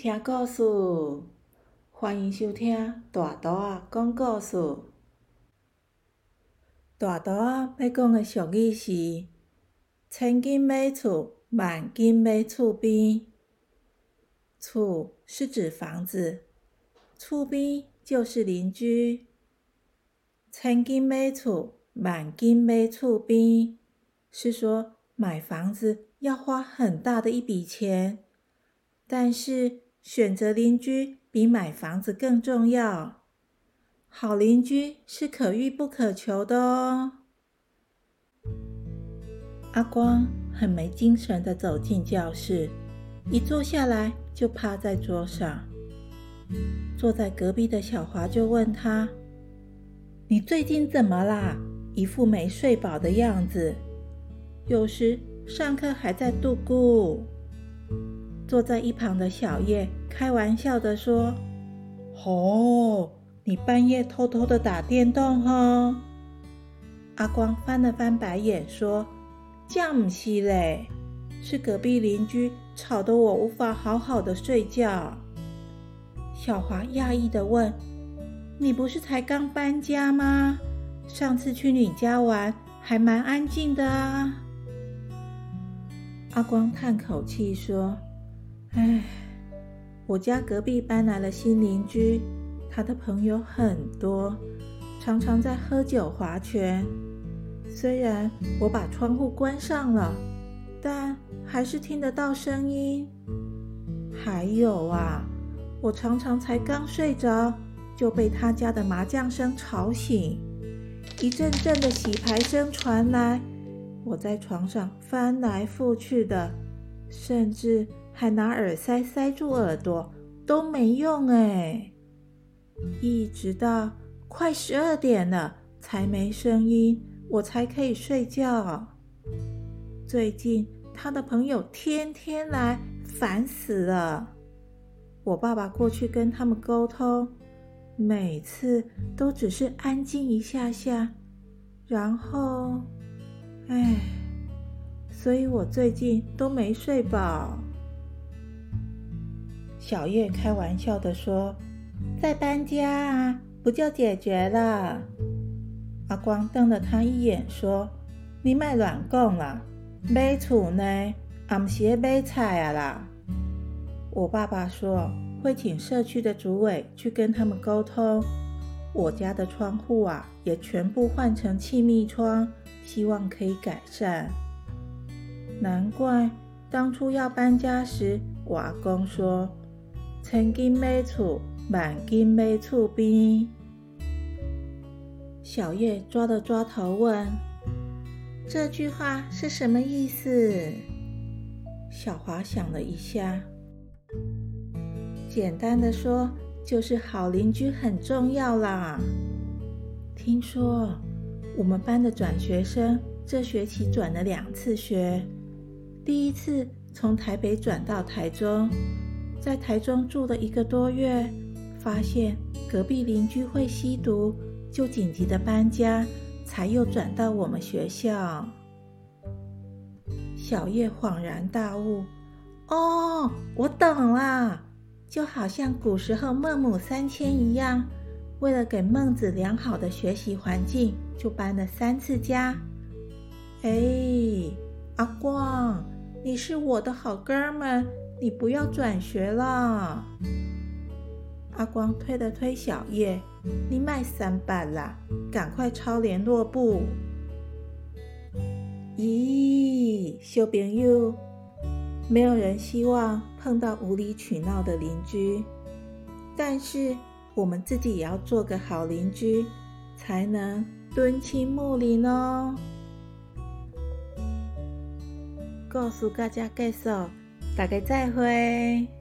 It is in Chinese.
听故事，欢迎收听大图仔讲故事。大图仔要讲的俗语是：千金买厝，万金买厝边。厝是指房子，厝边就是邻居。千金买厝，万金买厝边，是说买房子要花很大的一笔钱。但是选择邻居比买房子更重要。好邻居是可遇不可求的哦。阿光很没精神的走进教室，一坐下来就趴在桌上。坐在隔壁的小华就问他：“你最近怎么啦？一副没睡饱的样子。有时上课还在度咕。”坐在一旁的小叶开玩笑的说：“哦，你半夜偷偷的打电动哈？”阿光翻了翻白眼说：“这不是嘞，是隔壁邻居吵得我无法好好的睡觉。”小华讶异的问：“你不是才刚搬家吗？上次去你家玩还蛮安静的啊。”阿光叹口气说。唉，我家隔壁搬来了新邻居，他的朋友很多，常常在喝酒划拳。虽然我把窗户关上了，但还是听得到声音。还有啊，我常常才刚睡着，就被他家的麻将声吵醒，一阵阵的洗牌声传来，我在床上翻来覆去的，甚至。还拿耳塞塞住耳朵都没用哎，一直到快十二点了才没声音，我才可以睡觉。最近他的朋友天天来，烦死了。我爸爸过去跟他们沟通，每次都只是安静一下下，然后，唉，所以我最近都没睡饱。小叶开玩笑的说：“在搬家啊，不就解决了？”阿光瞪了他一眼，说：“你卖卵讲啦，买厝呢，俺是买菜啊啦。”我爸爸说会请社区的主委去跟他们沟通，我家的窗户啊也全部换成气密窗，希望可以改善。难怪当初要搬家时，我阿公说。千金买厝，万金买厝边。小叶抓了抓头，问：“这句话是什么意思？”小华想了一下，简单的说，就是好邻居很重要啦。听说我们班的转学生这学期转了两次学，第一次从台北转到台中。在台中住了一个多月，发现隔壁邻居会吸毒，就紧急的搬家，才又转到我们学校。小叶恍然大悟：“哦，我懂了，就好像古时候孟母三迁一样，为了给孟子良好的学习环境，就搬了三次家。”哎，阿光，你是我的好哥们。你不要转学了，阿光推了推小叶，你卖三百啦，赶快抄联络簿。咦，小朋友，没有人希望碰到无理取闹的邻居，但是我们自己也要做个好邻居，才能敦亲睦邻哦。告诉大家介绍。大家再会。